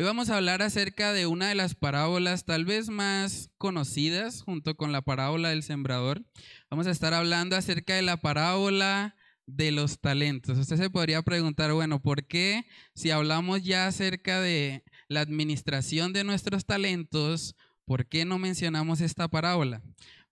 Hoy vamos a hablar acerca de una de las parábolas tal vez más conocidas junto con la parábola del sembrador. Vamos a estar hablando acerca de la parábola de los talentos. Usted se podría preguntar, bueno, ¿por qué si hablamos ya acerca de la administración de nuestros talentos, ¿por qué no mencionamos esta parábola?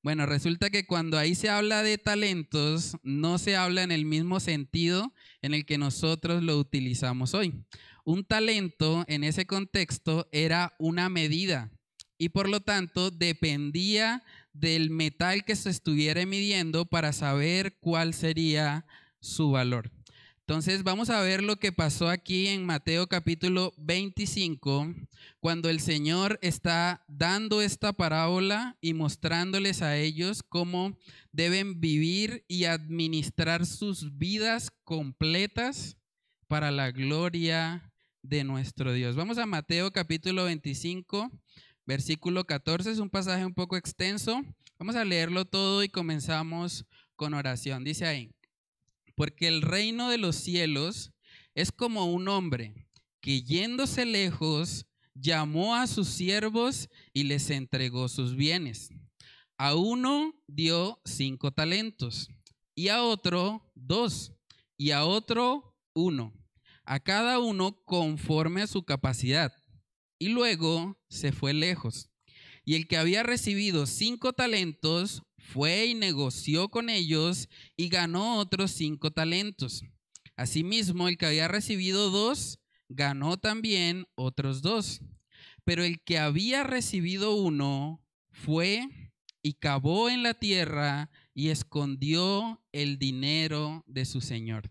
Bueno, resulta que cuando ahí se habla de talentos, no se habla en el mismo sentido en el que nosotros lo utilizamos hoy. Un talento en ese contexto era una medida y por lo tanto dependía del metal que se estuviera midiendo para saber cuál sería su valor. Entonces vamos a ver lo que pasó aquí en Mateo capítulo 25, cuando el Señor está dando esta parábola y mostrándoles a ellos cómo deben vivir y administrar sus vidas completas para la gloria de nuestro Dios. Vamos a Mateo capítulo 25, versículo 14, es un pasaje un poco extenso. Vamos a leerlo todo y comenzamos con oración. Dice ahí porque el reino de los cielos es como un hombre que yéndose lejos llamó a sus siervos y les entregó sus bienes. A uno dio cinco talentos y a otro dos y a otro uno, a cada uno conforme a su capacidad. Y luego se fue lejos. Y el que había recibido cinco talentos fue y negoció con ellos y ganó otros cinco talentos. Asimismo, el que había recibido dos, ganó también otros dos. Pero el que había recibido uno fue y cavó en la tierra y escondió el dinero de su señor.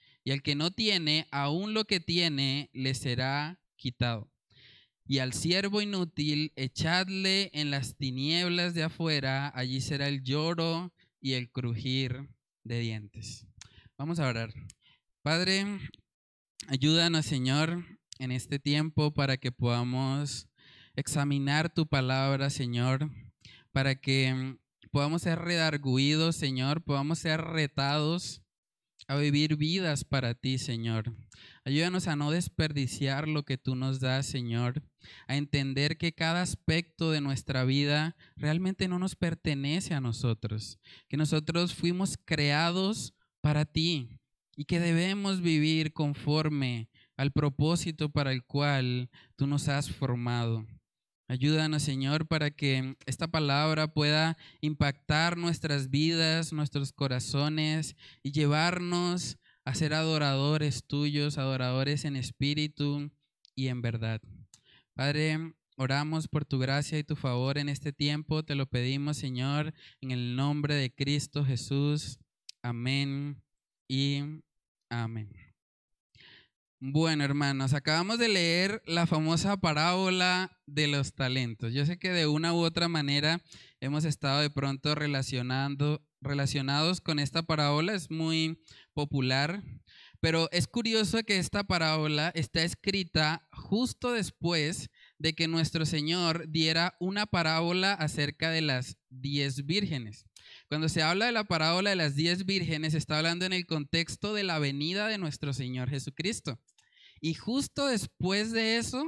y al que no tiene, aún lo que tiene le será quitado. Y al siervo inútil, echadle en las tinieblas de afuera, allí será el lloro y el crujir de dientes. Vamos a orar. Padre, ayúdanos, Señor, en este tiempo para que podamos examinar tu palabra, Señor, para que podamos ser redarguidos, Señor, podamos ser retados a vivir vidas para ti, Señor. Ayúdanos a no desperdiciar lo que tú nos das, Señor, a entender que cada aspecto de nuestra vida realmente no nos pertenece a nosotros, que nosotros fuimos creados para ti y que debemos vivir conforme al propósito para el cual tú nos has formado. Ayúdanos, Señor, para que esta palabra pueda impactar nuestras vidas, nuestros corazones y llevarnos a ser adoradores tuyos, adoradores en espíritu y en verdad. Padre, Oramos por tu gracia y tu favor en este tiempo. Te lo pedimos, Señor, en el nombre de Cristo Jesús. Amén y amén. Bueno, hermanos, acabamos de leer la famosa parábola de los talentos. Yo sé que de una u otra manera hemos estado de pronto relacionando, relacionados con esta parábola, es muy popular, pero es curioso que esta parábola está escrita justo después de que nuestro Señor diera una parábola acerca de las diez vírgenes. Cuando se habla de la parábola de las diez vírgenes, está hablando en el contexto de la venida de nuestro Señor Jesucristo. Y justo después de eso,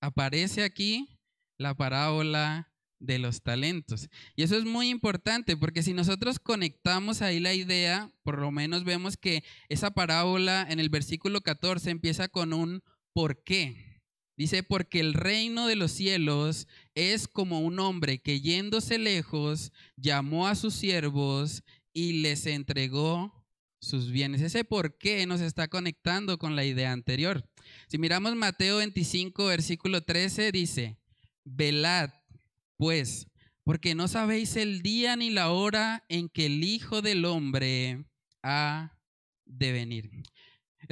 aparece aquí la parábola de los talentos. Y eso es muy importante porque si nosotros conectamos ahí la idea, por lo menos vemos que esa parábola en el versículo 14 empieza con un ¿por qué? Dice, porque el reino de los cielos es como un hombre que yéndose lejos llamó a sus siervos y les entregó sus bienes. Ese por qué nos está conectando con la idea anterior. Si miramos Mateo 25, versículo 13, dice, velad pues, porque no sabéis el día ni la hora en que el Hijo del Hombre ha de venir.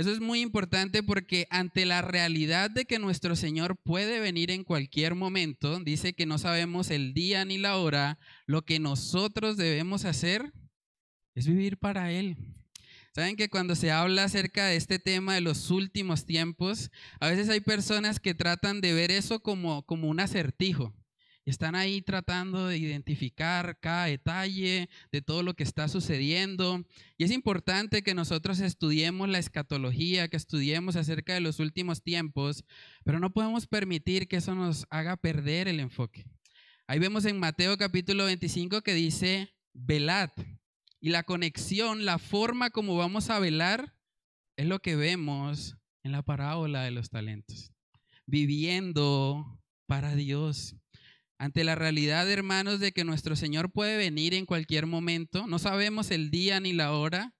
Eso es muy importante porque ante la realidad de que nuestro Señor puede venir en cualquier momento, dice que no sabemos el día ni la hora, lo que nosotros debemos hacer es vivir para Él. Saben que cuando se habla acerca de este tema de los últimos tiempos, a veces hay personas que tratan de ver eso como, como un acertijo. Están ahí tratando de identificar cada detalle de todo lo que está sucediendo. Y es importante que nosotros estudiemos la escatología, que estudiemos acerca de los últimos tiempos, pero no podemos permitir que eso nos haga perder el enfoque. Ahí vemos en Mateo capítulo 25 que dice, velad. Y la conexión, la forma como vamos a velar, es lo que vemos en la parábola de los talentos. Viviendo para Dios ante la realidad, hermanos, de que nuestro Señor puede venir en cualquier momento, no sabemos el día ni la hora,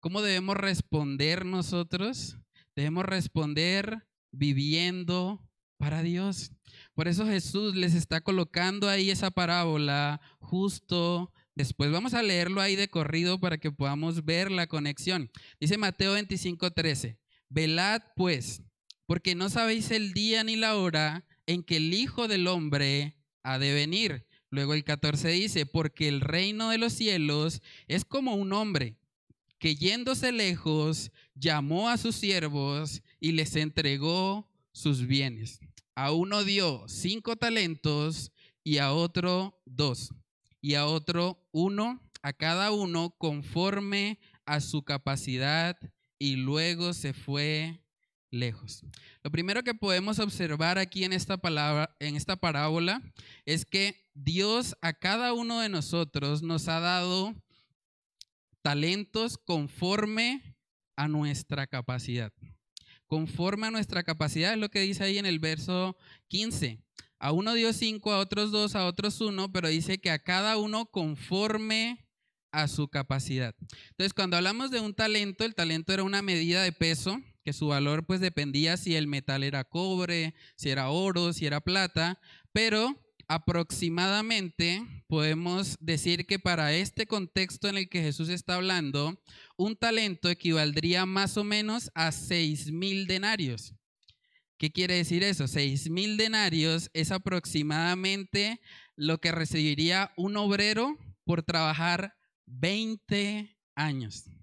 ¿cómo debemos responder nosotros? Debemos responder viviendo para Dios. Por eso Jesús les está colocando ahí esa parábola justo después. Vamos a leerlo ahí de corrido para que podamos ver la conexión. Dice Mateo 25, 13, velad pues, porque no sabéis el día ni la hora en que el Hijo del Hombre ha de venir. Luego el 14 dice, porque el reino de los cielos es como un hombre que yéndose lejos llamó a sus siervos y les entregó sus bienes. A uno dio cinco talentos y a otro dos y a otro uno, a cada uno conforme a su capacidad y luego se fue lejos. Lo primero que podemos observar aquí en esta palabra, en esta parábola, es que Dios a cada uno de nosotros nos ha dado talentos conforme a nuestra capacidad. Conforme a nuestra capacidad es lo que dice ahí en el verso 15. A uno dio cinco, a otros dos, a otros uno, pero dice que a cada uno conforme a su capacidad. Entonces, cuando hablamos de un talento, el talento era una medida de peso que su valor pues dependía si el metal era cobre, si era oro, si era plata, pero aproximadamente podemos decir que para este contexto en el que Jesús está hablando, un talento equivaldría más o menos a seis mil denarios. ¿Qué quiere decir eso? Seis mil denarios es aproximadamente lo que recibiría un obrero por trabajar 20 años.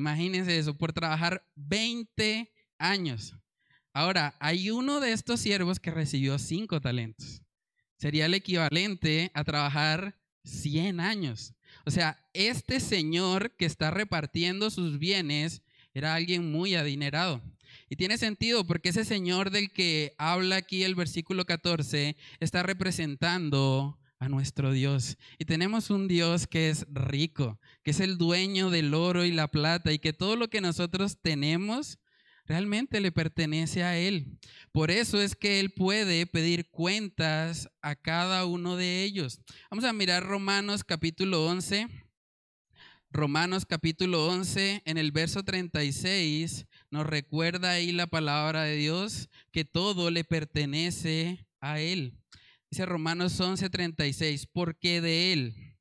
Imagínense eso, por trabajar 20 años. Ahora, hay uno de estos siervos que recibió cinco talentos. Sería el equivalente a trabajar 100 años. O sea, este señor que está repartiendo sus bienes era alguien muy adinerado. Y tiene sentido porque ese señor del que habla aquí el versículo 14 está representando a nuestro Dios. Y tenemos un Dios que es rico, que es el dueño del oro y la plata y que todo lo que nosotros tenemos realmente le pertenece a Él. Por eso es que Él puede pedir cuentas a cada uno de ellos. Vamos a mirar Romanos capítulo 11. Romanos capítulo 11, en el verso 36, nos recuerda ahí la palabra de Dios que todo le pertenece a Él. Dice Romanos 11:36, porque de Él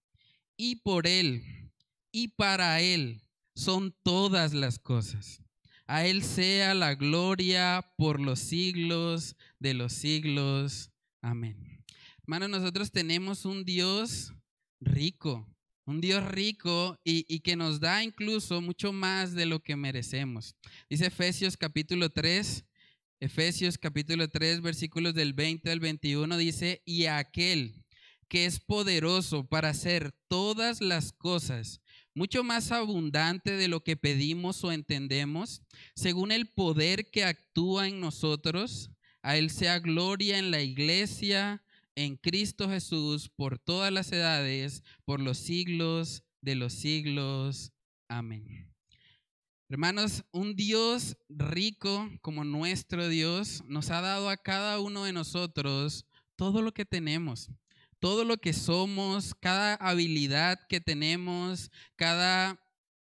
y por Él y para Él son todas las cosas. A Él sea la gloria por los siglos de los siglos. Amén. Hermanos, nosotros tenemos un Dios rico, un Dios rico y, y, que nos da incluso mucho más de lo que merecemos. Dice Efesios capítulo 3, Efesios capítulo 3, versículos del 20 al 21 dice, y aquel que es poderoso para hacer todas las cosas, mucho más abundante de lo que pedimos o entendemos, según el poder que actúa en nosotros, a Él sea gloria en la iglesia, en Cristo Jesús, por todas las edades, por los siglos de los siglos. Amén. Hermanos, un Dios rico como nuestro Dios nos ha dado a cada uno de nosotros todo lo que tenemos, todo lo que somos, cada habilidad que tenemos, cada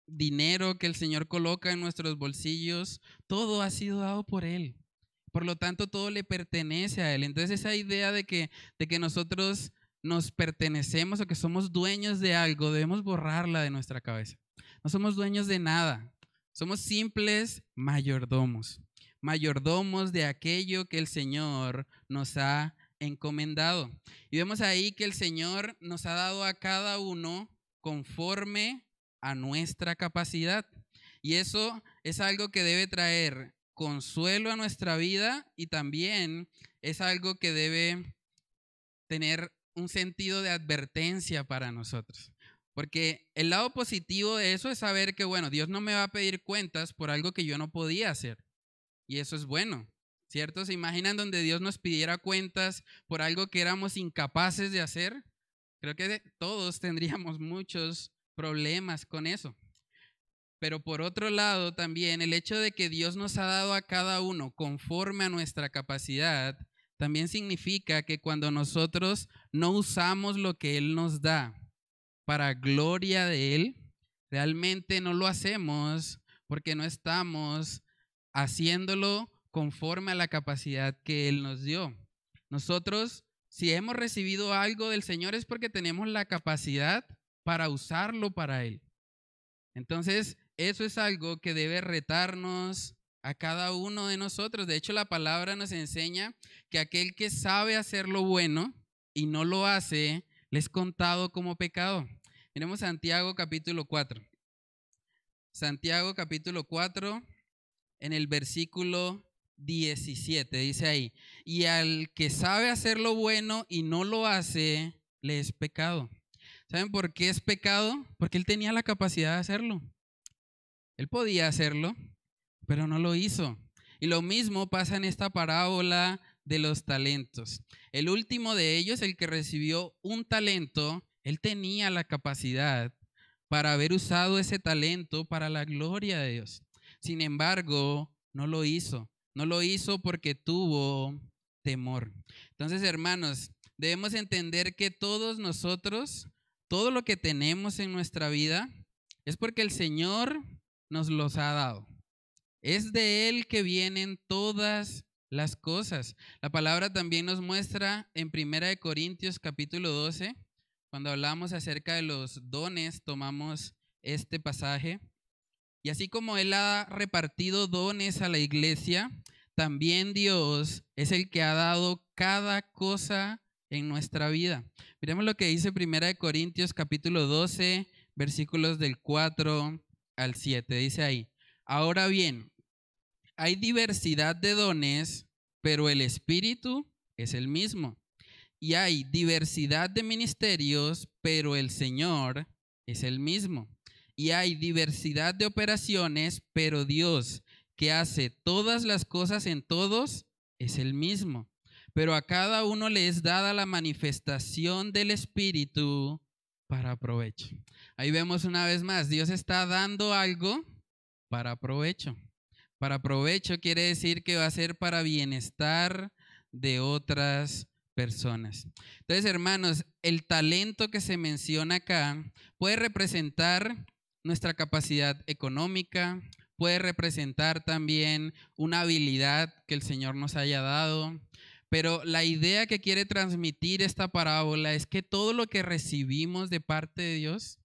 dinero que el Señor coloca en nuestros bolsillos, todo ha sido dado por Él. Por lo tanto, todo le pertenece a Él. Entonces, esa idea de que, de que nosotros nos pertenecemos o que somos dueños de algo, debemos borrarla de nuestra cabeza. No somos dueños de nada. Somos simples mayordomos, mayordomos de aquello que el Señor nos ha encomendado. Y vemos ahí que el Señor nos ha dado a cada uno conforme a nuestra capacidad. Y eso es algo que debe traer consuelo a nuestra vida y también es algo que debe tener un sentido de advertencia para nosotros. Porque el lado positivo de eso es saber que, bueno, Dios no me va a pedir cuentas por algo que yo no podía hacer. Y eso es bueno, ¿cierto? ¿Se imaginan donde Dios nos pidiera cuentas por algo que éramos incapaces de hacer? Creo que todos tendríamos muchos problemas con eso. Pero por otro lado, también el hecho de que Dios nos ha dado a cada uno conforme a nuestra capacidad, también significa que cuando nosotros no usamos lo que Él nos da, para gloria de Él, realmente no lo hacemos porque no estamos haciéndolo conforme a la capacidad que Él nos dio. Nosotros, si hemos recibido algo del Señor es porque tenemos la capacidad para usarlo para Él. Entonces, eso es algo que debe retarnos a cada uno de nosotros. De hecho, la palabra nos enseña que aquel que sabe hacer lo bueno y no lo hace, le es contado como pecado. Miremos Santiago capítulo 4. Santiago capítulo 4, en el versículo 17, dice ahí, y al que sabe hacer lo bueno y no lo hace, le es pecado. ¿Saben por qué es pecado? Porque él tenía la capacidad de hacerlo. Él podía hacerlo, pero no lo hizo. Y lo mismo pasa en esta parábola de los talentos. El último de ellos, el que recibió un talento, él tenía la capacidad para haber usado ese talento para la gloria de Dios. Sin embargo, no lo hizo. No lo hizo porque tuvo temor. Entonces, hermanos, debemos entender que todos nosotros, todo lo que tenemos en nuestra vida, es porque el Señor nos los ha dado. Es de Él que vienen todas las cosas. La palabra también nos muestra en 1 Corintios capítulo 12, cuando hablamos acerca de los dones, tomamos este pasaje. Y así como Él ha repartido dones a la iglesia, también Dios es el que ha dado cada cosa en nuestra vida. Miremos lo que dice 1 Corintios capítulo 12, versículos del 4 al 7. Dice ahí, ahora bien, hay diversidad de dones, pero el Espíritu es el mismo y hay diversidad de ministerios, pero el Señor es el mismo. Y hay diversidad de operaciones, pero Dios que hace todas las cosas en todos es el mismo. Pero a cada uno le es dada la manifestación del Espíritu para provecho. Ahí vemos una vez más, Dios está dando algo para provecho. Para provecho quiere decir que va a ser para bienestar de otras personas. Entonces, hermanos, el talento que se menciona acá puede representar nuestra capacidad económica, puede representar también una habilidad que el Señor nos haya dado, Pero la idea que quiere transmitir esta parábola es que todo lo que recibimos de parte de Dios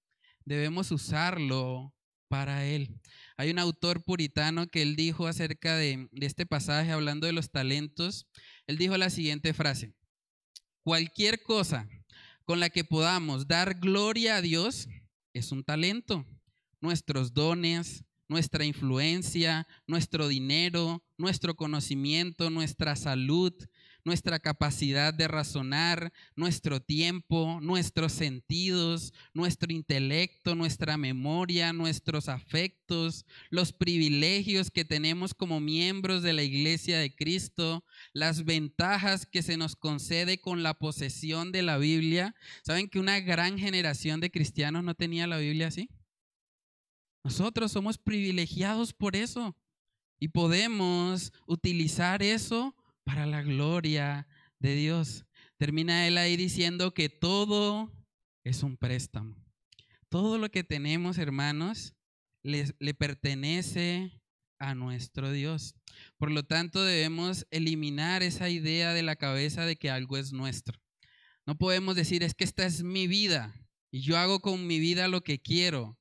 debemos usarlo para Él. Hay un autor puritano que él dijo acerca de, de este pasaje, hablando de los talentos, él dijo la siguiente frase, cualquier cosa con la que podamos dar gloria a Dios es un talento. Nuestros dones, nuestra influencia, nuestro dinero, nuestro conocimiento, nuestra salud, nuestra capacidad de razonar, nuestro tiempo, nuestros sentidos, nuestro intelecto, nuestra memoria, nuestros afectos, los privilegios que tenemos como miembros de la iglesia de Cristo, las ventajas que se nos concede con la posesión de la Biblia. ¿Saben que una gran generación de cristianos no tenía la Biblia así? Nosotros somos privilegiados por eso y podemos utilizar eso para la gloria de Dios. Termina él ahí diciendo que todo es un préstamo. Todo lo que tenemos, hermanos, le, pertenece a nuestro Dios. Por lo tanto, debemos eliminar esa idea de la cabeza de que algo es nuestro. No podemos decir, es que esta es mi vida y yo hago con mi vida lo que quiero.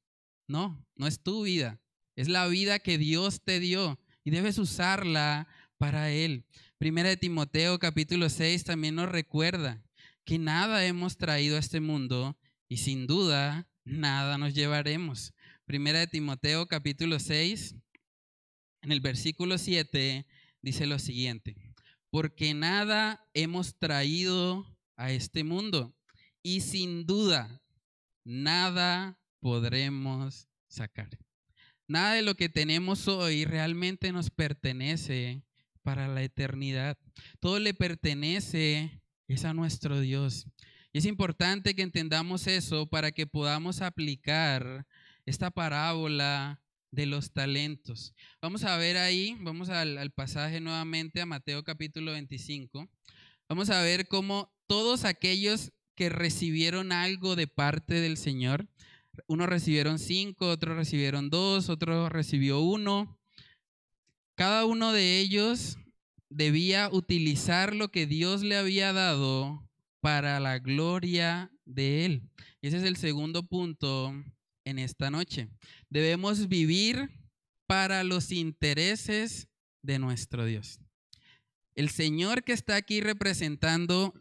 No, no es tu vida. Es la vida que Dios te dio y debes usarla para Él. Primera de Timoteo capítulo 6 también nos recuerda que nada hemos traído a este mundo y sin duda nada nos llevaremos. Primera de Timoteo capítulo 6, en el versículo 7 dice lo siguiente, porque nada hemos traído a este mundo y sin duda nada podremos sacar. Nada de lo que tenemos hoy realmente nos pertenece para la eternidad. Todo le pertenece, es a nuestro Dios. Y es importante que entendamos eso para que podamos aplicar esta parábola de los talentos. Vamos a ver ahí, vamos al, al, pasaje nuevamente a Mateo capítulo 25. Vamos a ver cómo todos aquellos que recibieron algo de parte del Señor, unos recibieron cinco, otros recibieron dos, otros recibió uno, cada uno de ellos debía utilizar lo que Dios le había dado para la gloria de Él. Ese es el segundo punto en esta noche. Debemos vivir para los intereses de nuestro Dios. El Señor que está aquí representando,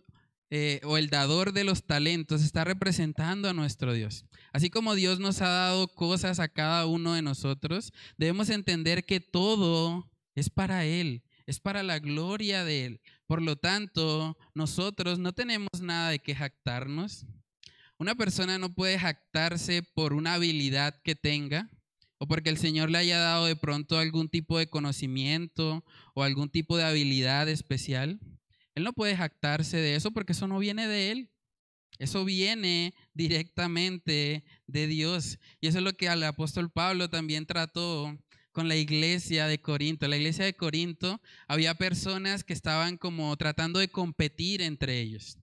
eh, o el dador de los talentos, está representando a nuestro Dios. Así como Dios nos ha dado cosas a cada uno de nosotros, debemos entender que todo es para Él, es para la gloria de Él. Por lo tanto, nosotros no tenemos nada de que jactarnos. Una persona no puede jactarse por una habilidad que tenga o porque el Señor le haya dado de pronto algún tipo de conocimiento o algún tipo de habilidad especial. Él no puede jactarse de eso porque eso no viene de Él. Eso viene directamente de Dios. Y eso es lo que el apóstol Pablo también trató con la iglesia de Corinto. La iglesia de Corinto había personas que estaban como tratando de competir entre ellos.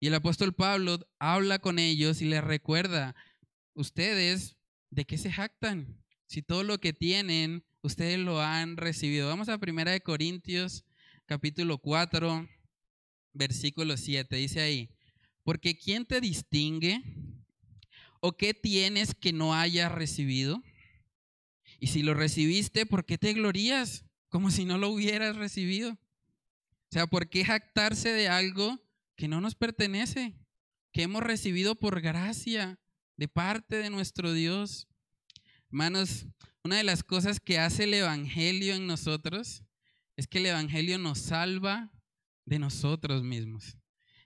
Y el apóstol Pablo habla con ellos y les recuerda, ustedes, ¿de qué se jactan? Si todo lo que tienen, ustedes lo han recibido. Vamos a Primera de Corintios, capítulo 4, versículo 7. Dice ahí, porque ¿quién te distingue? ¿O qué tienes que no hayas recibido? Y si lo recibiste, ¿por qué te glorías? Como si no lo hubieras recibido. O sea, ¿por qué jactarse de algo que no nos pertenece? Que hemos recibido por gracia de parte de nuestro Dios. Hermanos, una de las cosas que hace el Evangelio en nosotros es que el Evangelio nos salva de nosotros mismos.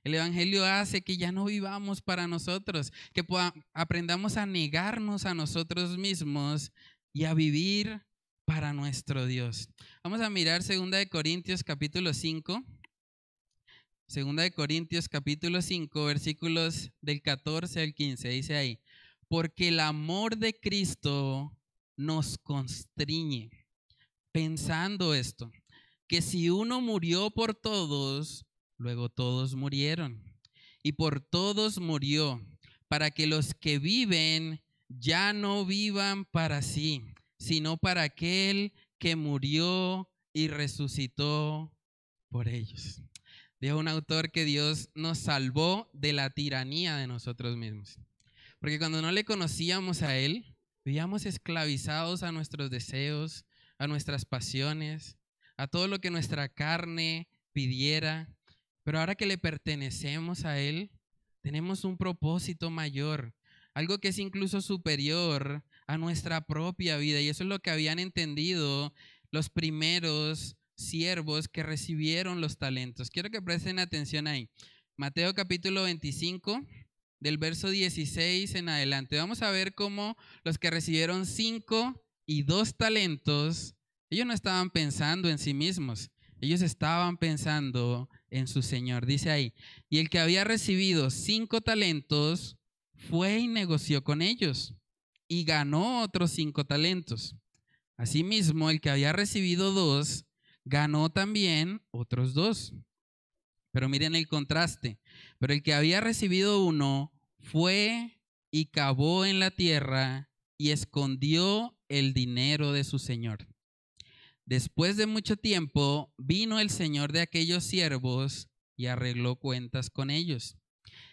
El Evangelio hace que ya no vivamos para nosotros, que aprendamos a negarnos a nosotros mismos y a vivir para nuestro Dios. Vamos a mirar 2 de Corintios capítulo 5. 2 de Corintios capítulo 5, versículos del 14 al 15. Dice ahí, porque el amor de Cristo nos constriñe, pensando esto, que si uno murió por todos, luego todos murieron. Y por todos murió, para que los que viven ya no vivan para sí, sino para aquel que murió y resucitó por ellos. Dijo un autor que Dios nos salvó de la tiranía de nosotros mismos. Porque cuando no le conocíamos a Él, vivíamos esclavizados a nuestros deseos, a nuestras pasiones, a todo lo que nuestra carne pidiera. Pero ahora que le pertenecemos a Él, tenemos un propósito mayor, algo que es incluso superior a nuestra propia vida. Y eso es lo que habían entendido los primeros siervos que recibieron los talentos. Quiero que presten atención ahí. Mateo capítulo 25, del verso 16 en adelante. Vamos a ver cómo los que recibieron cinco y dos talentos, ellos no estaban pensando en sí mismos, ellos estaban pensando en su Señor. Dice ahí, y el que había recibido cinco talentos fue y negoció con ellos y ganó otros cinco talentos. Asimismo, el que había recibido dos ganó también otros dos. Pero miren el contraste. Pero el que había recibido uno fue y cavó en la tierra y escondió el dinero de su señor. Después de mucho tiempo vino el señor de aquellos siervos y arregló cuentas con ellos.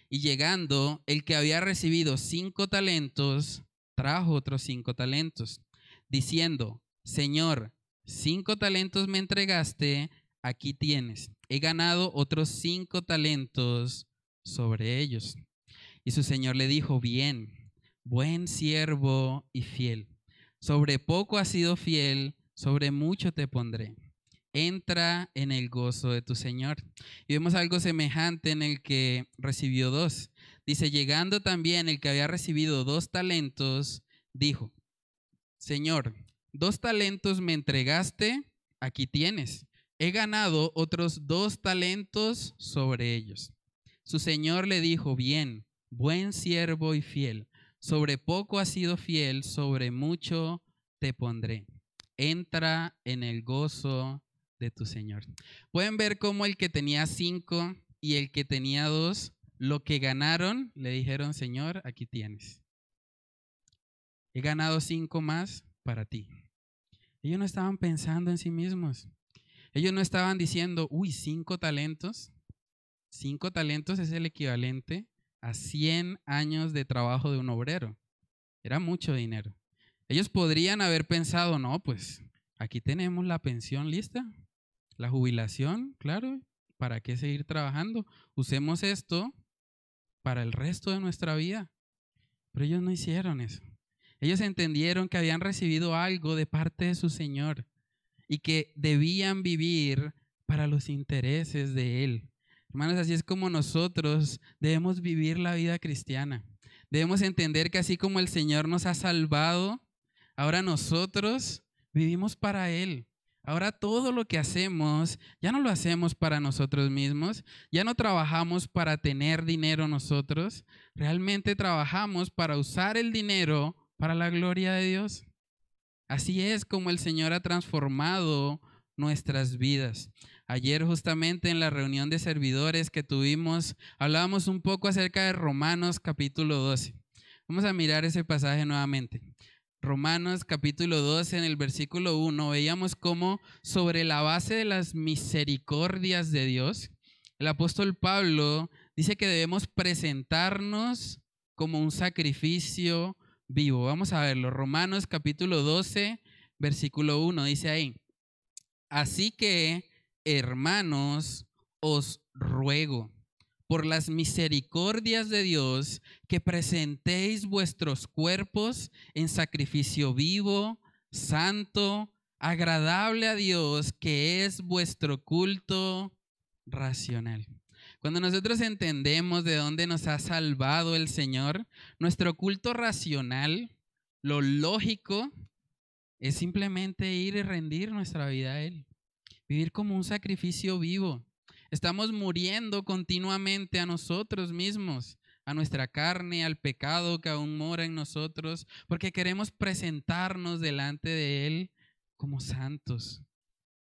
Y llegando, el que había recibido cinco talentos, trajo otros cinco talentos, diciendo, Señor, cinco talentos me entregaste, aquí tienes. He ganado otros cinco talentos sobre ellos. Y su señor le dijo, bien, buen siervo y fiel. Sobre poco has sido fiel, sobre mucho te pondré. Entra en el gozo de tu Señor. Y vemos algo semejante en el que recibió dos. Dice, llegando también el que había recibido dos talentos, dijo, Señor, dos talentos me entregaste, aquí tienes. He ganado otros dos talentos sobre ellos. Su señor le dijo, bien, buen siervo y fiel, sobre poco has sido fiel, sobre mucho te pondré. Entra en el gozo de tu Señor. Pueden ver cómo el que tenía cinco y el que tenía dos, lo que ganaron, le dijeron, Señor, aquí tienes. He ganado cinco más para ti. Ellos no estaban pensando en sí mismos. Ellos no estaban diciendo, uy, cinco talentos. Cinco talentos es el equivalente a 100 años de trabajo de un obrero. Era mucho dinero. Ellos podrían haber pensado, no, pues aquí tenemos la pensión lista, la jubilación, claro, ¿para qué seguir trabajando? Usemos esto para el resto de nuestra vida. Pero ellos no hicieron eso. Ellos entendieron que habían recibido algo de parte de su Señor y que debían vivir para los intereses de Él. Hermanos, así es como nosotros debemos vivir la vida cristiana. Debemos entender que así como el Señor nos ha salvado, ahora nosotros vivimos para Él. Ahora todo lo que hacemos ya no lo hacemos para nosotros mismos, ya no trabajamos para tener dinero nosotros, realmente trabajamos para usar el dinero para la gloria de Dios. Así es como el Señor ha transformado nuestras vidas. Ayer justamente en la reunión de servidores que tuvimos, hablábamos un poco acerca de Romanos capítulo 12. Vamos a mirar ese pasaje nuevamente. Romanos capítulo 12 en el versículo 1 veíamos cómo sobre la base de las misericordias de Dios, el apóstol Pablo dice que debemos presentarnos como un sacrificio vivo. Vamos a verlo. Romanos capítulo 12, versículo 1 dice ahí. Así que, hermanos, os ruego por las misericordias de Dios que presentéis vuestros cuerpos en sacrificio vivo, santo, agradable a Dios, que es vuestro culto racional. Cuando nosotros entendemos de dónde nos ha salvado el Señor, nuestro culto racional, lo lógico, es simplemente ir y rendir nuestra vida a Él. Vivir como un sacrificio vivo. Estamos muriendo continuamente a nosotros mismos, a nuestra carne, al pecado que aún mora en nosotros, porque queremos presentarnos delante de Él como santos,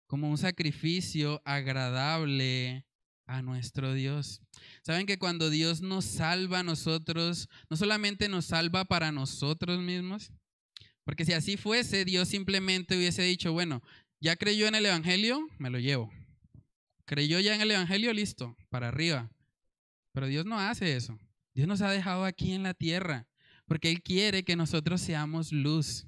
como un sacrificio agradable a nuestro Dios. Saben que cuando Dios nos salva a nosotros, no solamente nos salva para nosotros mismos, porque si así fuese, Dios simplemente hubiese dicho, bueno, ya creyó en el Evangelio, me lo llevo. Creyó ya en el Evangelio, listo, para arriba. Pero Dios no hace eso. Dios nos ha dejado aquí en la tierra porque Él quiere que nosotros seamos luz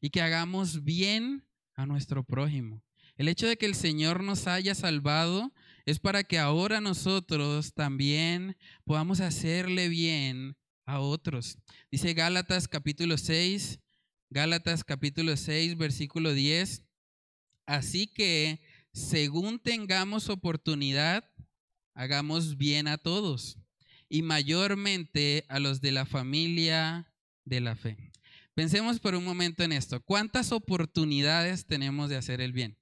y que hagamos bien a nuestro prójimo. El hecho de que el Señor nos haya salvado es para que ahora nosotros también podamos hacerle bien a otros. Dice Gálatas capítulo 6, Gálatas capítulo 6, versículo 10. Así que, según tengamos oportunidad, hagamos bien a todos y mayormente a los de la familia de la fe. Pensemos por un momento en esto. ¿Cuántas oportunidades tenemos de hacer el bien?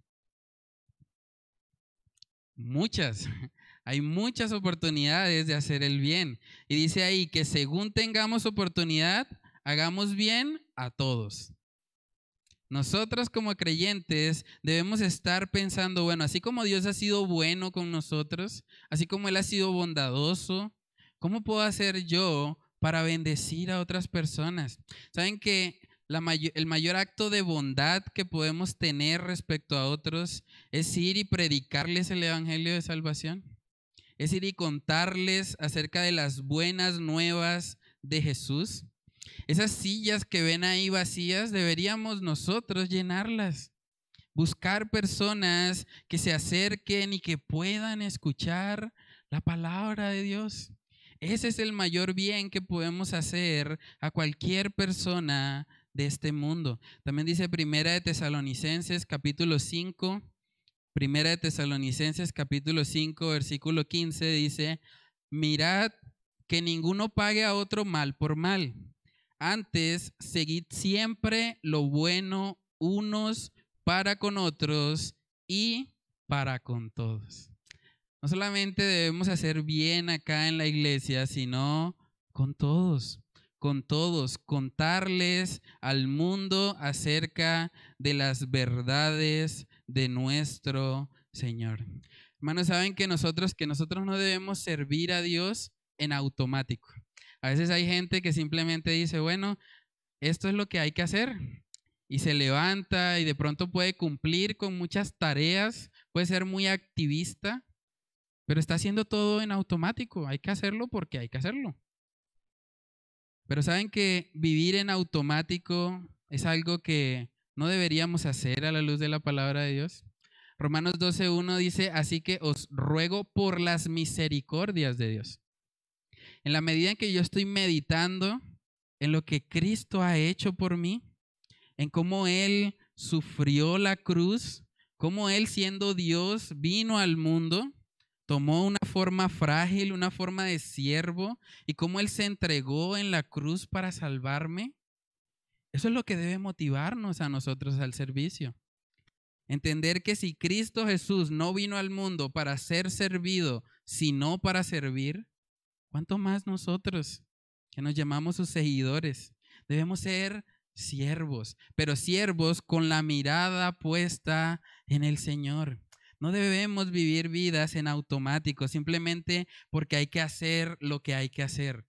Muchas. Hay muchas oportunidades de hacer el bien. Y dice ahí que según tengamos oportunidad, hagamos bien a todos. Nosotros como creyentes debemos estar pensando, bueno, así como Dios ha sido bueno con nosotros, así como Él ha sido bondadoso, ¿cómo puedo hacer yo para bendecir a otras personas? Saben que el mayor acto de bondad que podemos tener respecto a otros es ir y predicarles el Evangelio de Salvación. Es ir y contarles acerca de las buenas nuevas de Jesús. Esas sillas que ven ahí vacías, deberíamos nosotros llenarlas. Buscar personas que se acerquen y que puedan escuchar la palabra de Dios. Ese es el mayor bien que podemos hacer a cualquier persona de este mundo. También dice Primera de Tesalonicenses capítulo 5, Primera de Tesalonicenses capítulo 5 versículo 15 dice, mirad que ninguno pague a otro mal por mal antes, seguid siempre lo bueno unos para con otros y para con todos. No solamente debemos hacer bien acá en la iglesia, sino con todos, con todos, contarles al mundo acerca de las verdades de nuestro Señor. Hermanos, saben que nosotros que nosotros no debemos servir a Dios en automático. A veces hay gente que simplemente dice, bueno, esto es lo que hay que hacer. Y se levanta y de pronto puede cumplir con muchas tareas, puede ser muy activista, pero está haciendo todo en automático. Hay que hacerlo porque hay que hacerlo. Pero saben que vivir en automático es algo que no deberíamos hacer a la luz de la palabra de Dios. Romanos 12.1 dice, así que os ruego por las misericordias de Dios en la medida en que yo estoy meditando en lo que Cristo ha hecho por mí, en cómo Él sufrió la cruz, cómo Él siendo Dios vino al mundo, tomó una forma frágil, una forma de siervo, y cómo Él se entregó en la cruz para salvarme. Eso es lo que debe motivarnos a nosotros al servicio. Entender que si Cristo Jesús no vino al mundo para ser servido, sino para servir, ¿Cuánto más nosotros que nos llamamos sus seguidores? Debemos ser siervos, pero siervos con la mirada puesta en el Señor. No debemos vivir vidas en automático simplemente porque hay que hacer lo que hay que hacer.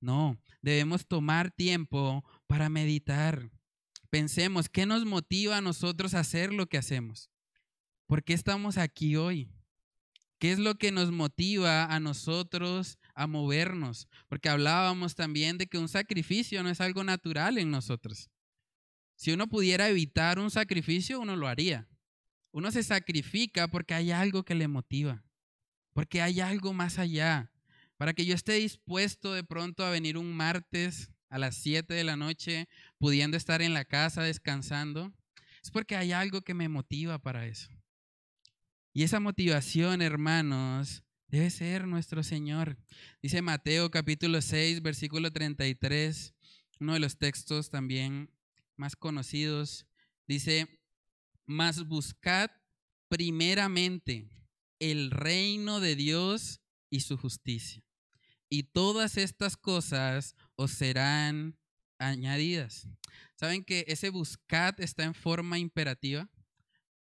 No, debemos tomar tiempo para meditar. Pensemos, ¿qué nos motiva a nosotros a hacer lo que hacemos? ¿Por qué estamos aquí hoy? ¿Qué es lo que nos motiva a nosotros a movernos? Porque hablábamos también de que un sacrificio no es algo natural en nosotros. Si uno pudiera evitar un sacrificio, uno lo haría. Uno se sacrifica porque hay algo que le motiva, porque hay algo más allá. Para que yo esté dispuesto de pronto a venir un martes a las 7 de la noche, pudiendo estar en la casa descansando, es porque hay algo que me motiva para eso. Y esa motivación, hermanos, debe ser nuestro Señor. Dice Mateo capítulo 6, versículo 33, uno de los textos también más conocidos. Dice, mas buscad primeramente el reino de Dios y su justicia. Y todas estas cosas os serán añadidas. ¿Saben que ese buscad está en forma imperativa?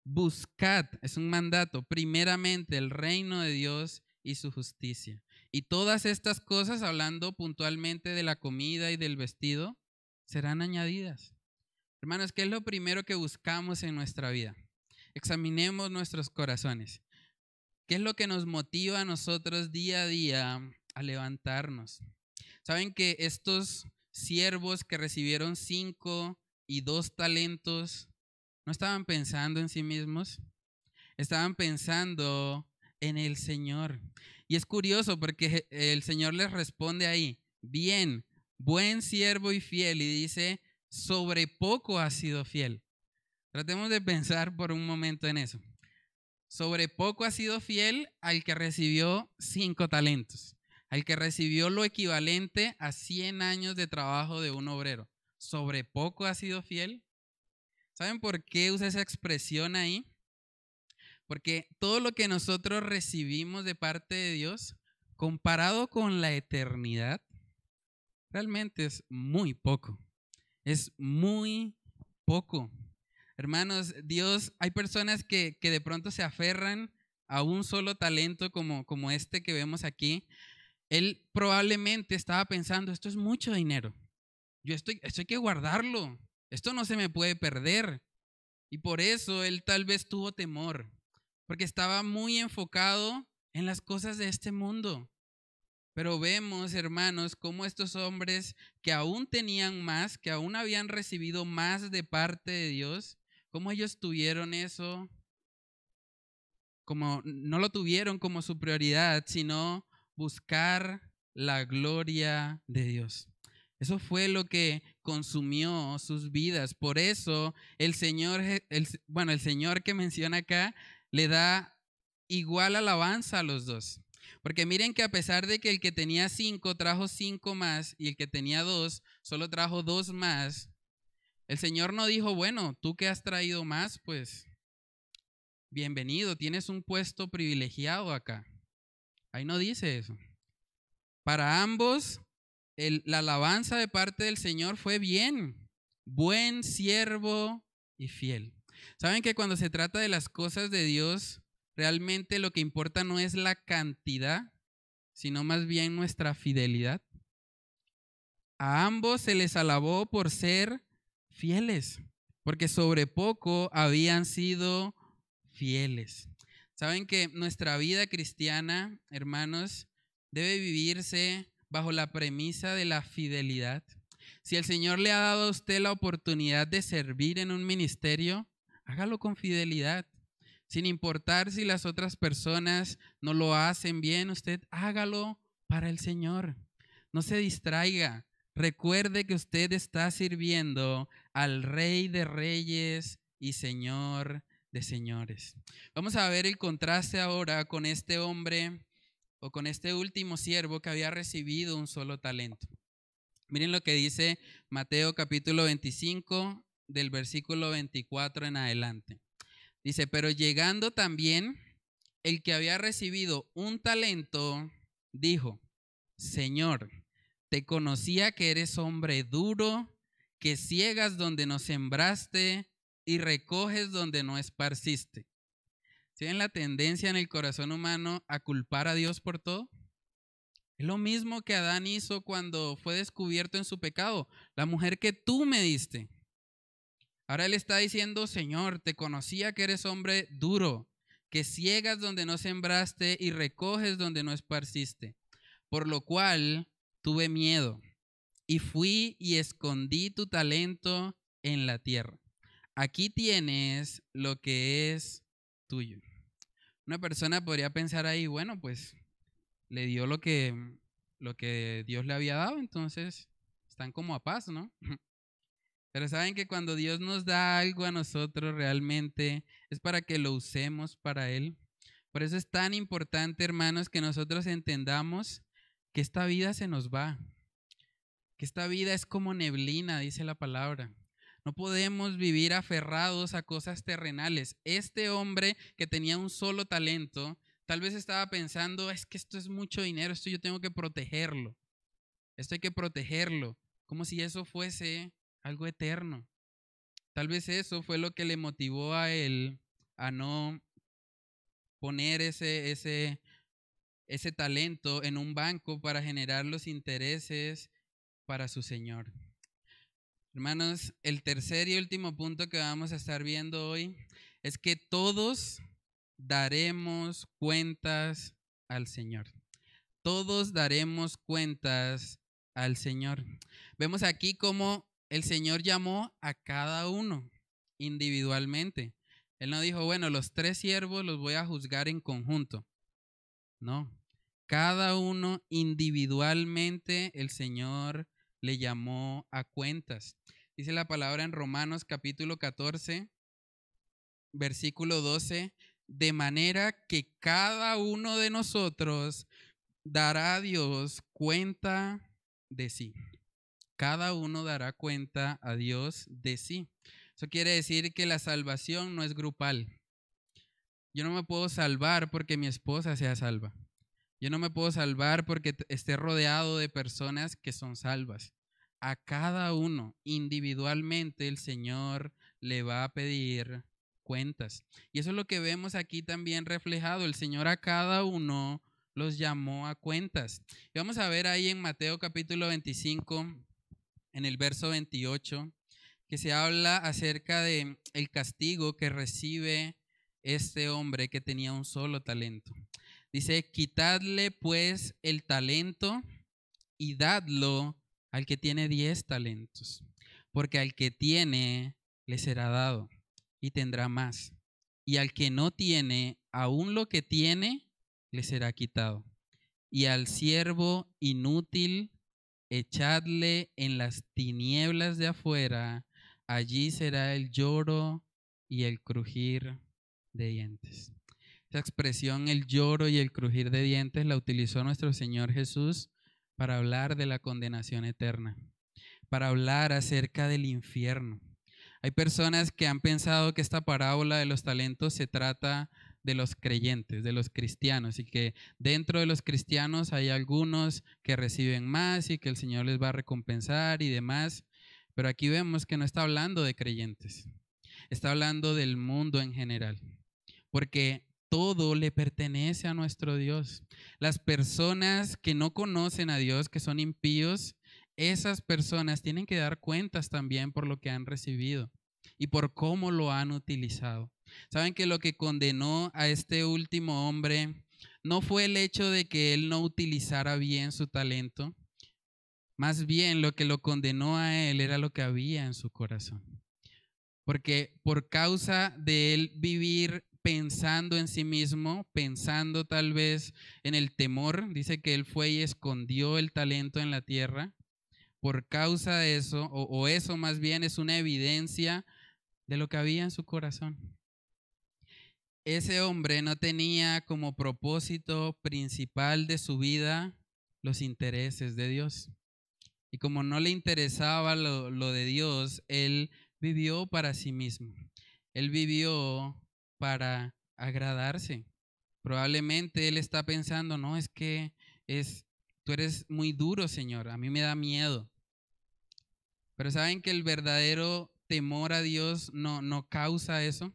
Buscad, es un mandato, primeramente el reino de Dios y su justicia. Y todas estas cosas, hablando puntualmente de la comida y del vestido, serán añadidas. Hermanos, ¿qué es lo primero que buscamos en nuestra vida? Examinemos nuestros corazones. ¿Qué es lo que nos motiva a nosotros día a día a levantarnos? Saben que estos siervos que recibieron cinco y dos talentos no estaban pensando en sí mismos, estaban pensando en el Señor. Y es curioso porque el Señor les responde ahí, bien, buen siervo y fiel, y dice, sobre poco has sido fiel. Tratemos de pensar por un momento en eso. Sobre poco ha sido fiel al que recibió cinco talentos, al que recibió lo equivalente a 100 años de trabajo de un obrero. Sobre poco ha sido fiel. ¿Saben por qué usa esa expresión ahí? Porque todo lo que nosotros recibimos de parte de Dios, comparado con la eternidad, realmente es muy poco. Es muy poco. Hermanos, Dios, hay personas que, de pronto se aferran a un solo talento como, como este que vemos aquí. Él probablemente estaba pensando, esto es mucho dinero. Yo estoy, esto hay que guardarlo. Esto no se me puede perder. Y por eso él tal vez tuvo temor, porque estaba muy enfocado en las cosas de este mundo. Pero vemos, hermanos, cómo estos hombres que aún tenían más, que aún habían recibido más de parte de Dios, cómo ellos tuvieron eso, como no lo tuvieron como su prioridad, sino buscar la gloria de Dios. Eso fue lo que consumió sus vidas. Por eso el Señor, bueno, el Señor que menciona acá le da igual alabanza a los dos. Porque miren que a pesar de que el que tenía cinco trajo cinco más y el que tenía dos solo trajo dos más, el Señor no dijo, bueno, tú que has traído más, pues bienvenido, tienes un puesto privilegiado acá. Ahí no dice eso. Para ambos, la alabanza de parte del Señor fue bien, buen siervo y fiel. ¿Saben que cuando se trata de las cosas de Dios, realmente lo que importa no es la cantidad, sino más bien nuestra fidelidad? A ambos se les alabó por ser fieles, porque sobre poco habían sido fieles. Saben que nuestra vida cristiana, hermanos, debe vivirse bajo la premisa de la fidelidad. Si el Señor le ha dado a usted la oportunidad de servir en un ministerio, hágalo con fidelidad. Sin importar si las otras personas no lo hacen bien, usted hágalo para el Señor. No se distraiga. Recuerde que usted está sirviendo al Rey de Reyes y Señor de Señores. Vamos a ver el contraste ahora con este hombre o con este último siervo que había recibido un solo talento. Miren lo que dice Mateo capítulo 25 del versículo 24 en adelante. Dice, pero llegando también el que había recibido un talento, dijo, Señor, te conocía que eres hombre duro, que ciegas donde no sembraste y recoges donde no esparciste. ¿Tienen la tendencia en el corazón humano a culpar a Dios por todo? Es lo mismo que Adán hizo cuando fue descubierto en su pecado. La mujer que tú me diste. Ahora él está diciendo, Señor, te conocía que eres hombre duro, que ciegas donde no sembraste y recoges donde no esparciste. Por lo cual tuve miedo y fui y escondí tu talento en la tierra. Aquí tienes lo que es tuyo. Una persona podría pensar ahí, bueno, pues le dio lo que, lo que Dios le había dado, entonces están como a paz, ¿no? Pero saben que cuando Dios nos da algo a nosotros realmente es para que lo usemos para Él. Por eso es tan importante, hermanos, que nosotros entendamos que esta vida se nos va, que esta vida es como neblina, dice la palabra. No podemos vivir aferrados a cosas terrenales. Este hombre que tenía un solo talento, tal vez estaba pensando, es que esto es mucho dinero, esto yo tengo que protegerlo. Esto hay que protegerlo, como si eso fuese algo eterno. Tal vez eso fue lo que le motivó a él a no poner ese, ese, ese talento en un banco para generar los intereses para su Señor. Hermanos, el tercer y último punto que vamos a estar viendo hoy es que todos daremos cuentas al Señor. Todos daremos cuentas al Señor. Vemos aquí cómo el Señor llamó a cada uno individualmente. Él no dijo, bueno, los tres siervos los voy a juzgar en conjunto. No, cada uno individualmente el Señor le llamó a cuentas. Dice la palabra en Romanos capítulo 14, versículo 12, de manera que cada uno de nosotros dará a Dios cuenta de sí. Cada uno dará cuenta a Dios de sí. Eso quiere decir que la salvación no es grupal. Yo no me puedo salvar porque mi esposa sea salva. Yo no me puedo salvar porque esté rodeado de personas que son salvas. A cada uno individualmente el Señor le va a pedir cuentas. Y eso es lo que vemos aquí también reflejado. El Señor a cada uno los llamó a cuentas. Y vamos a ver ahí en Mateo capítulo 25, en el verso 28, que se habla acerca de el castigo que recibe este hombre que tenía un solo talento. Dice, quitadle pues el talento y dadlo al que tiene diez talentos, porque al que tiene le será dado y tendrá más, y al que no tiene, aún lo que tiene, le será quitado. Y al siervo inútil, echadle en las tinieblas de afuera, allí será el lloro y el crujir de dientes. Esa expresión, el lloro y el crujir de dientes, la utilizó nuestro Señor Jesús para hablar de la condenación eterna, para hablar acerca del infierno. Hay personas que han pensado que esta parábola de los talentos se trata de los creyentes, de los cristianos, y que dentro de los cristianos hay algunos que reciben más y que el Señor les va a recompensar y demás. Pero aquí vemos que no está hablando de creyentes, está hablando del mundo en general, porque todo le pertenece a nuestro Dios. Las personas que no conocen a Dios, que son impíos, esas personas tienen que dar cuentas también por lo que han recibido y por cómo lo han utilizado. Saben que lo que condenó a este último hombre no fue el hecho de que él no utilizara bien su talento, más bien lo que lo condenó a él era lo que había en su corazón. Porque por causa de él vivir pensando en sí mismo, pensando tal vez en el temor. Dice que él fue y escondió el talento en la tierra. Por causa de eso, o, eso más bien es una evidencia de lo que había en su corazón. Ese hombre no tenía como propósito principal de su vida los intereses de Dios. Y como no le interesaba lo, lo de Dios, él vivió para sí mismo. Él vivió para agradarse. Probablemente él está pensando, no, es que es, tú eres muy duro, Señor, a mí me da miedo. Pero saben que el verdadero temor a Dios no, no causa eso.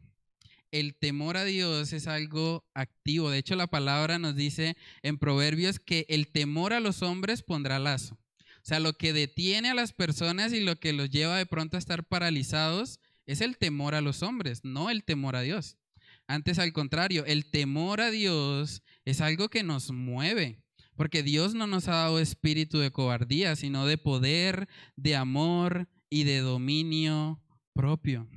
El temor a Dios es algo activo. De hecho, la palabra nos dice en Proverbios que el temor a los hombres pondrá lazo. O sea, lo que detiene a las personas y lo que los lleva de pronto a estar paralizados es el temor a los hombres, no el temor a Dios. Antes al contrario, el temor a Dios es algo que nos mueve, porque Dios no nos ha dado espíritu de cobardía, sino de poder, de amor y de dominio propio.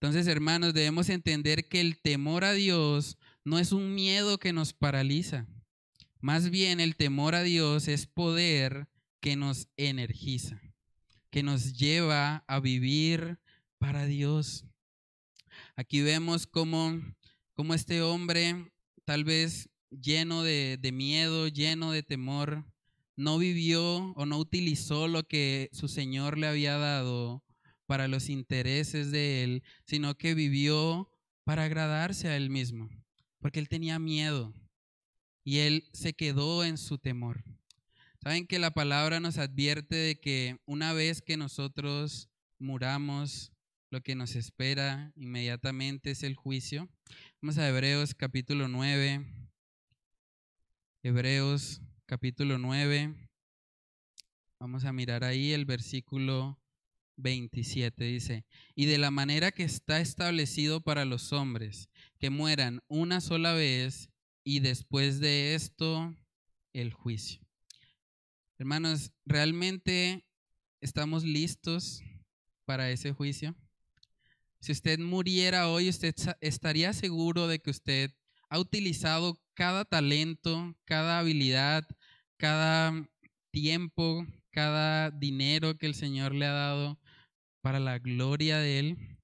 Entonces, hermanos, debemos entender que el temor a Dios no es un miedo que nos paraliza. Más bien el temor a Dios es poder que nos energiza, que nos lleva a vivir para Dios. Aquí vemos cómo como este hombre, tal vez lleno de, miedo, lleno de temor, no vivió o no utilizó lo que su Señor le había dado para los intereses de él, sino que vivió para agradarse a él mismo, porque él tenía miedo y él se quedó en su temor. Saben que la palabra nos advierte de que una vez que nosotros muramos, lo que nos espera inmediatamente es el juicio. Vamos a Hebreos capítulo 9. Hebreos capítulo 9. Vamos a mirar ahí el versículo 27. Dice, y de la manera que está establecido para los hombres, que mueran una sola vez y después de esto el juicio. Hermanos, ¿realmente estamos listos para ese juicio? Si usted muriera hoy, usted estaría seguro de que usted ha utilizado cada talento, cada habilidad, cada tiempo, cada dinero que el Señor le ha dado para la gloria de Él.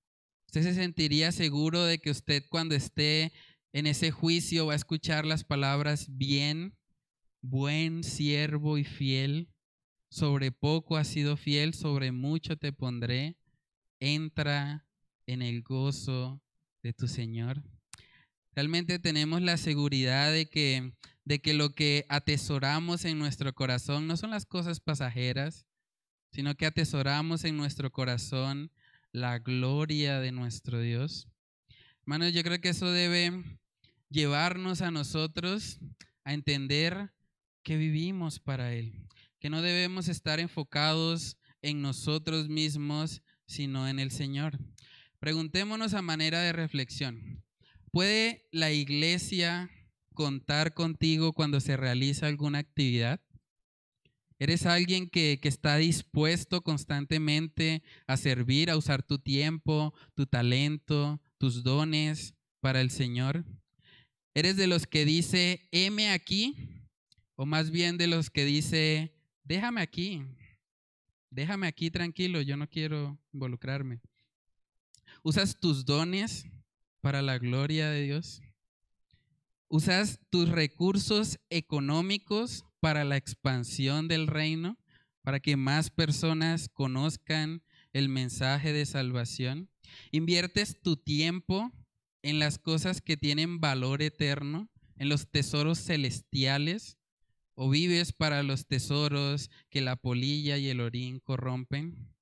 Usted se sentiría seguro de que usted cuando esté en ese juicio va a escuchar las palabras bien, buen siervo y fiel. Sobre poco has sido fiel, sobre mucho te pondré. Entra en el gozo de tu Señor. Realmente tenemos la seguridad de que, de que lo que atesoramos en nuestro corazón no son las cosas pasajeras, sino que atesoramos en nuestro corazón la gloria de nuestro Dios. Hermanos, yo creo que eso debe llevarnos a nosotros a entender que vivimos para Él, que no debemos estar enfocados en nosotros mismos, sino en el Señor. Preguntémonos a manera de reflexión, ¿puede la iglesia contar contigo cuando se realiza alguna actividad? ¿Eres alguien que, que, está dispuesto constantemente a servir, a usar tu tiempo, tu talento, tus dones para el Señor? ¿Eres de los que dice, heme aquí? ¿O más bien de los que dice, déjame aquí? Déjame aquí tranquilo, yo no quiero involucrarme. ¿Usas tus dones para la gloria de Dios? ¿Usas tus recursos económicos para la expansión del reino? Para que más personas conozcan el mensaje de salvación. ¿Inviertes tu tiempo en las cosas que tienen valor eterno, en los tesoros celestiales? ¿O vives para los tesoros que la polilla y el orín corrompen?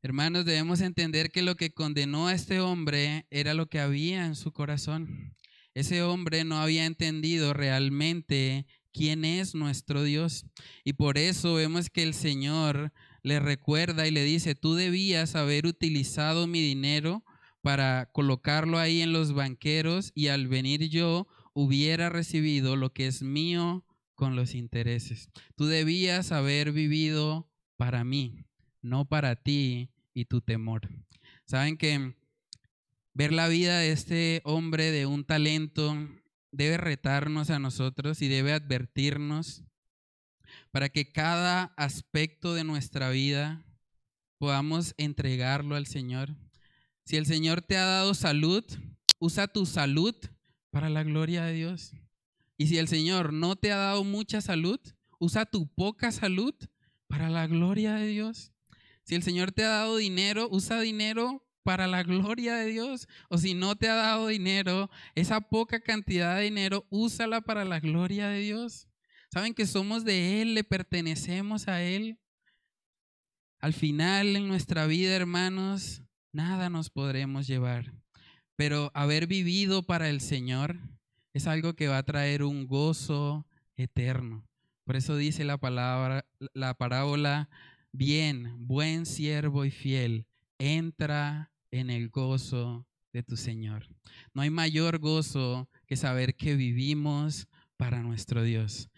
Hermanos, debemos entender que lo que condenó a este hombre era lo que había en su corazón. Ese hombre no había entendido realmente quién es nuestro Dios. Y por eso vemos que el Señor le recuerda y le dice, tú debías haber utilizado mi dinero para colocarlo ahí en los banqueros y al venir yo hubiera recibido lo que es mío con los intereses. Tú debías haber vivido para mí, no para ti y tu temor. Saben que ver la vida de este hombre de un talento debe retarnos a nosotros y debe advertirnos para que cada aspecto de nuestra vida podamos entregarlo al Señor. Si el Señor te ha dado salud, usa tu salud para la gloria de Dios. Y si el Señor no te ha dado mucha salud, usa tu poca salud para la gloria de Dios. Si el Señor te ha dado dinero, usa dinero para la gloria de Dios. O si no te ha dado dinero, esa poca cantidad de dinero, úsala para la gloria de Dios. Saben que somos de Él, le pertenecemos a Él. Al final en nuestra vida, hermanos, nada nos podremos llevar. Pero haber vivido para el Señor es algo que va a traer un gozo eterno. Por eso dice la palabra, la parábola, bien, buen siervo y fiel, entra en el gozo de tu Señor. No hay mayor gozo que saber que vivimos para nuestro Dios,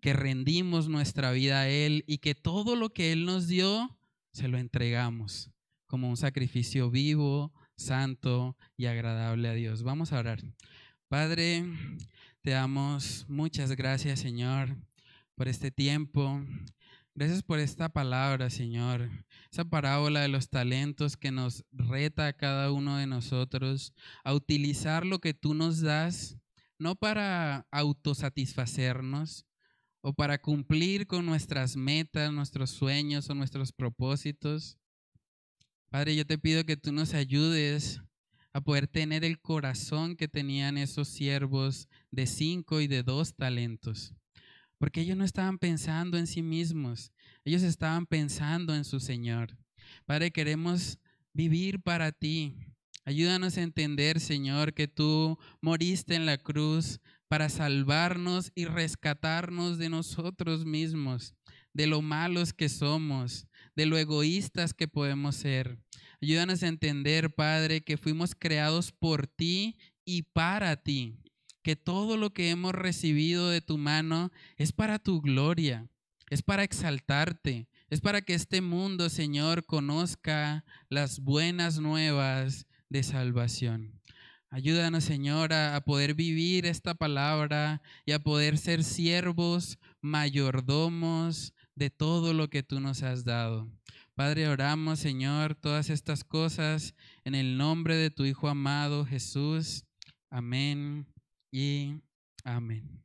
que rendimos nuestra vida a Él y que todo lo que Él nos dio, se lo entregamos como un sacrificio vivo, santo y agradable a Dios. Vamos a orar. Padre, te damos muchas gracias, Señor, por este tiempo. Gracias por esta palabra, Señor. Esa parábola de los talentos que nos reta a cada uno de nosotros a utilizar lo que tú nos das, no para autosatisfacernos o para cumplir con nuestras metas, nuestros sueños o nuestros propósitos. Padre, yo te pido que tú nos ayudes a poder tener el corazón que tenían esos siervos de cinco y de dos talentos porque ellos no estaban pensando en sí mismos, ellos estaban pensando en su Señor. Padre, queremos vivir para ti. Ayúdanos a entender, Señor, que tú moriste en la cruz para salvarnos y rescatarnos de nosotros mismos, de lo malos que somos, de lo egoístas que podemos ser. Ayúdanos a entender, Padre, que fuimos creados por ti y para ti. Que todo lo que hemos recibido de tu mano es para tu gloria, es para exaltarte, es para que este mundo, Señor, conozca las buenas nuevas de salvación. Ayúdanos, Señor, a, poder vivir esta palabra y a poder ser siervos, mayordomos de todo lo que tú nos has dado. Padre, oramos, Señor, todas estas cosas en el nombre de tu Hijo amado Jesús. Amén y amén.